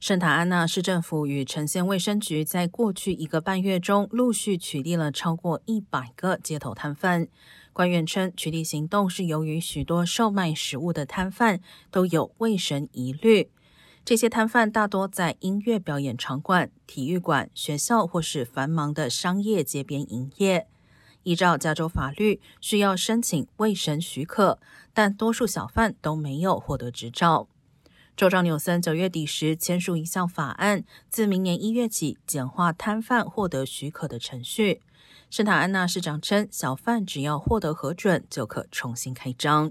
圣塔安娜市政府与城县卫生局在过去一个半月中陆续取缔了超过一百个街头摊贩。官员称，取缔行动是由于许多售卖食物的摊贩都有卫生疑虑。这些摊贩大多在音乐表演场馆、体育馆、学校或是繁忙的商业街边营业。依照加州法律，需要申请卫生许可，但多数小贩都没有获得执照。州长纽森九月底时签署一项法案，自明年一月起简化摊贩获得许可的程序。圣塔安娜市长称，小贩只要获得核准，就可重新开张。